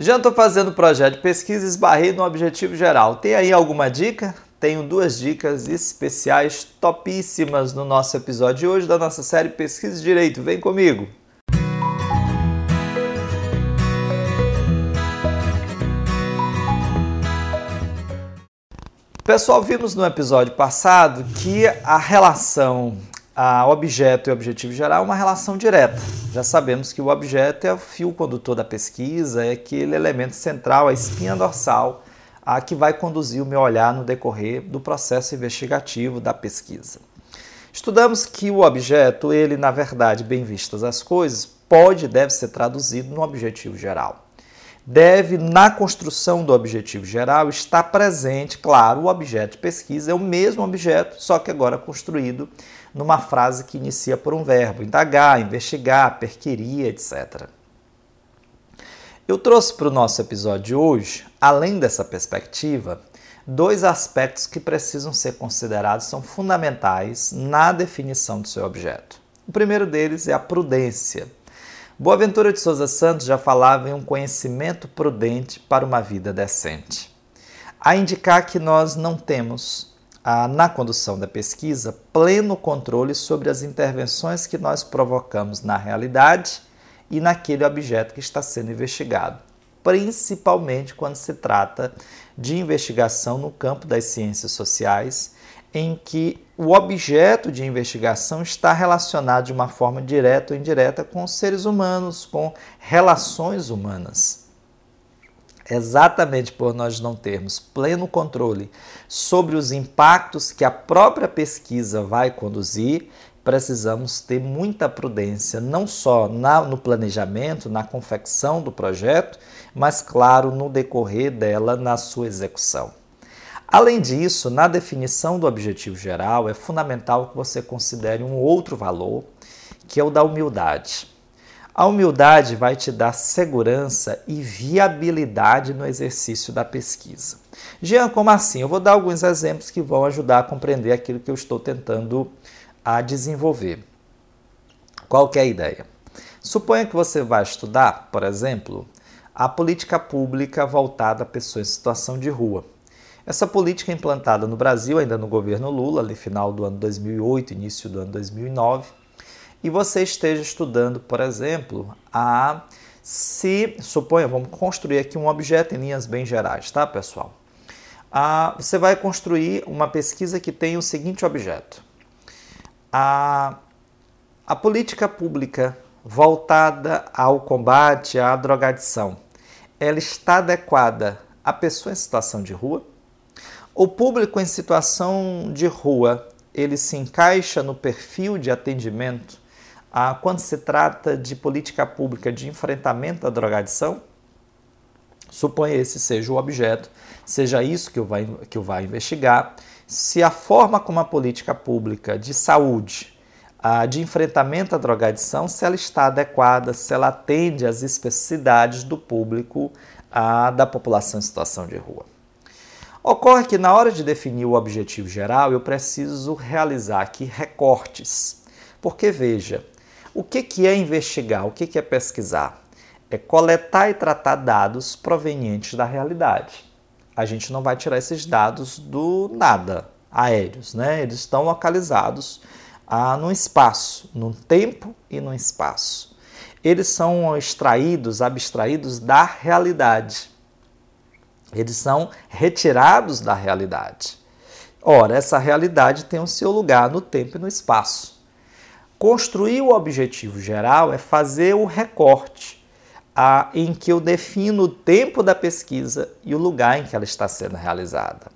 Já estou fazendo projeto de pesquisa e esbarrei no objetivo geral. Tem aí alguma dica? Tenho duas dicas especiais topíssimas no nosso episódio de hoje da nossa série Pesquisa de Direito. Vem comigo! Pessoal, vimos no episódio passado que a relação a objeto e objetivo geral é uma relação direta. Já sabemos que o objeto é o fio condutor da pesquisa, é aquele elemento central, a espinha dorsal, a que vai conduzir o meu olhar no decorrer do processo investigativo da pesquisa. Estudamos que o objeto, ele na verdade, bem vistas as coisas, pode e deve ser traduzido no objetivo geral deve, na construção do objetivo geral, estar presente, claro, o objeto de pesquisa é o mesmo objeto, só que agora construído numa frase que inicia por um verbo: indagar, investigar, perquirir, etc. Eu trouxe para o nosso episódio de hoje, além dessa perspectiva, dois aspectos que precisam ser considerados são fundamentais na definição do seu objeto. O primeiro deles é a prudência. Boaventura de Souza Santos já falava em um conhecimento prudente para uma vida decente. A indicar que nós não temos, ah, na condução da pesquisa, pleno controle sobre as intervenções que nós provocamos na realidade e naquele objeto que está sendo investigado, principalmente quando se trata de investigação no campo das ciências sociais em que o objeto de investigação está relacionado de uma forma direta ou indireta com seres humanos, com relações humanas. Exatamente por nós não termos pleno controle sobre os impactos que a própria pesquisa vai conduzir, precisamos ter muita prudência, não só na, no planejamento, na confecção do projeto, mas, claro, no decorrer dela, na sua execução. Além disso, na definição do objetivo geral, é fundamental que você considere um outro valor, que é o da humildade. A humildade vai te dar segurança e viabilidade no exercício da pesquisa. Jean, como assim? Eu vou dar alguns exemplos que vão ajudar a compreender aquilo que eu estou tentando a desenvolver. Qual é a ideia? Suponha que você vai estudar, por exemplo, a política pública voltada a pessoas em situação de rua. Essa política implantada no Brasil, ainda no governo Lula, ali final do ano 2008, início do ano 2009, e você esteja estudando, por exemplo, a se suponha, vamos construir aqui um objeto em linhas bem gerais, tá, pessoal? Você vai construir uma pesquisa que tem o seguinte objeto: a, a política pública voltada ao combate à drogadição, ela está adequada à pessoa em situação de rua? O público em situação de rua, ele se encaixa no perfil de atendimento ah, quando se trata de política pública de enfrentamento à drogadição? Suponha esse seja o objeto, seja isso que eu vai, que eu vai investigar. Se a forma como a política pública de saúde, ah, de enfrentamento à drogadição, se ela está adequada, se ela atende às especificidades do público, ah, da população em situação de rua. Ocorre que na hora de definir o objetivo geral, eu preciso realizar aqui recortes. Porque veja, o que é investigar? O que é pesquisar? É coletar e tratar dados provenientes da realidade. A gente não vai tirar esses dados do nada, aéreos, né? Eles estão localizados ah, no espaço, no tempo e no espaço. Eles são extraídos, abstraídos da realidade. Eles são retirados da realidade. Ora, essa realidade tem o seu lugar no tempo e no espaço. Construir o objetivo geral é fazer o recorte a, em que eu defino o tempo da pesquisa e o lugar em que ela está sendo realizada.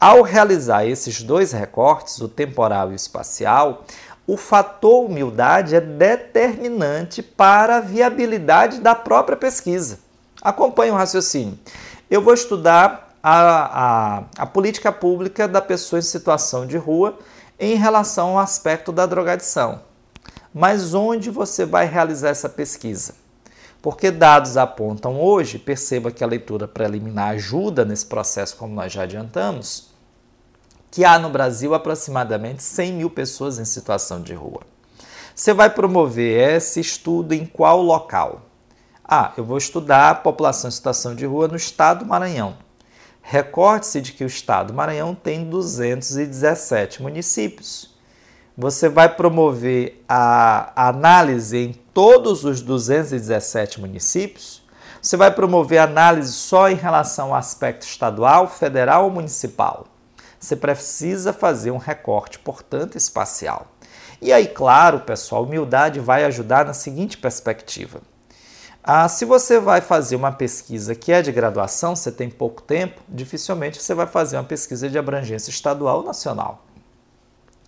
Ao realizar esses dois recortes, o temporal e o espacial, o fator humildade é determinante para a viabilidade da própria pesquisa. Acompanhe o raciocínio eu vou estudar a, a, a política pública da pessoa em situação de rua em relação ao aspecto da drogadição. Mas onde você vai realizar essa pesquisa? Porque dados apontam hoje, perceba que a leitura preliminar ajuda nesse processo, como nós já adiantamos, que há no Brasil aproximadamente 100 mil pessoas em situação de rua. Você vai promover esse estudo em qual local? Ah, eu vou estudar a população em situação de rua no estado do Maranhão. Recorde-se de que o estado do Maranhão tem 217 municípios. Você vai promover a análise em todos os 217 municípios? Você vai promover análise só em relação ao aspecto estadual, federal ou municipal? Você precisa fazer um recorte, portanto, espacial. E aí, claro, pessoal, humildade vai ajudar na seguinte perspectiva. Ah, se você vai fazer uma pesquisa que é de graduação, você tem pouco tempo, dificilmente você vai fazer uma pesquisa de abrangência estadual ou nacional.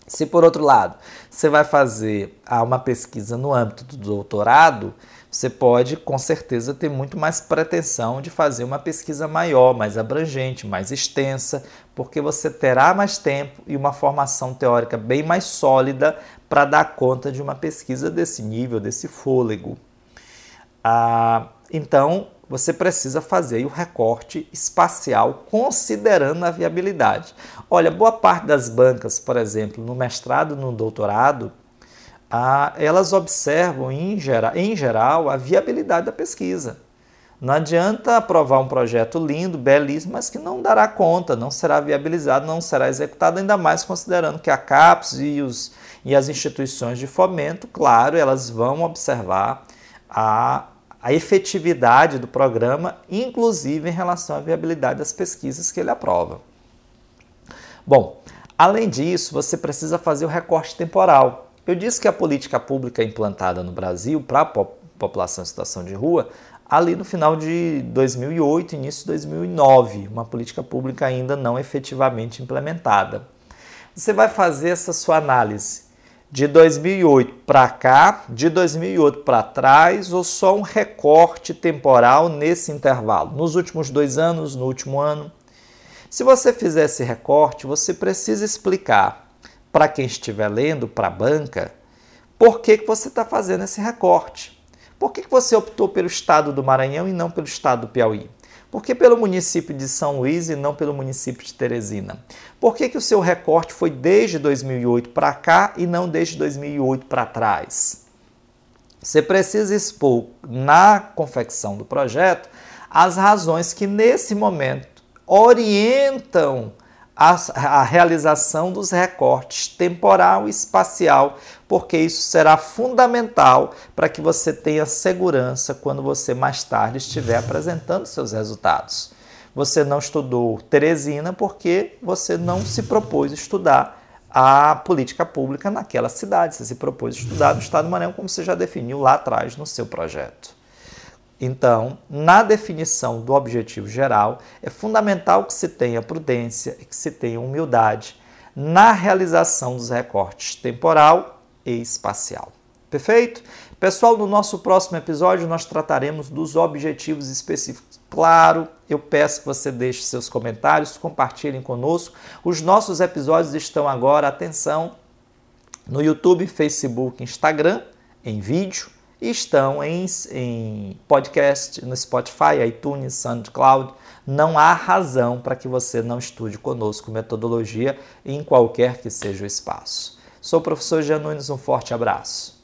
Se, por outro lado, você vai fazer ah, uma pesquisa no âmbito do doutorado, você pode, com certeza, ter muito mais pretensão de fazer uma pesquisa maior, mais abrangente, mais extensa, porque você terá mais tempo e uma formação teórica bem mais sólida para dar conta de uma pesquisa desse nível, desse fôlego. Ah, então, você precisa fazer o recorte espacial considerando a viabilidade. Olha, boa parte das bancas, por exemplo, no mestrado no doutorado, ah, elas observam em geral, em geral a viabilidade da pesquisa. Não adianta aprovar um projeto lindo, belíssimo, mas que não dará conta, não será viabilizado, não será executado, ainda mais considerando que a CAPES e, os, e as instituições de fomento, claro, elas vão observar a, a efetividade do programa, inclusive em relação à viabilidade das pesquisas que ele aprova. Bom, além disso, você precisa fazer o recorte temporal. Eu disse que a política pública implantada no Brasil para a população em situação de rua ali no final de 2008, início de 2009, uma política pública ainda não efetivamente implementada. Você vai fazer essa sua análise de 2008 para cá, de 2008 para trás, ou só um recorte temporal nesse intervalo, nos últimos dois anos, no último ano? Se você fizer esse recorte, você precisa explicar para quem estiver lendo, para a banca, por que, que você está fazendo esse recorte. Por que você optou pelo estado do Maranhão e não pelo estado do Piauí? Por que pelo município de São Luís e não pelo município de Teresina? Por que, que o seu recorte foi desde 2008 para cá e não desde 2008 para trás? Você precisa expor na confecção do projeto as razões que nesse momento orientam a, a, realização dos recortes temporal e espacial, porque isso será fundamental para que você tenha segurança quando você mais tarde estiver apresentando seus resultados. Você não estudou Teresina porque você não se propôs estudar a política pública naquela cidade, você se propôs estudar no Estado do Maranhão, como você já definiu lá atrás no seu projeto. Então, na definição do objetivo geral, é fundamental que se tenha prudência e que se tenha humildade na realização dos recortes temporal e espacial. Perfeito? Pessoal, no nosso próximo episódio nós trataremos dos objetivos específicos. Claro, eu peço que você deixe seus comentários, compartilhem conosco. Os nossos episódios estão agora, atenção, no YouTube, Facebook, Instagram, em vídeo e estão em, em podcast, no Spotify, iTunes, SoundCloud. Não há razão para que você não estude conosco metodologia em qualquer que seja o espaço. Sou o professor Jean Nunes, um forte abraço.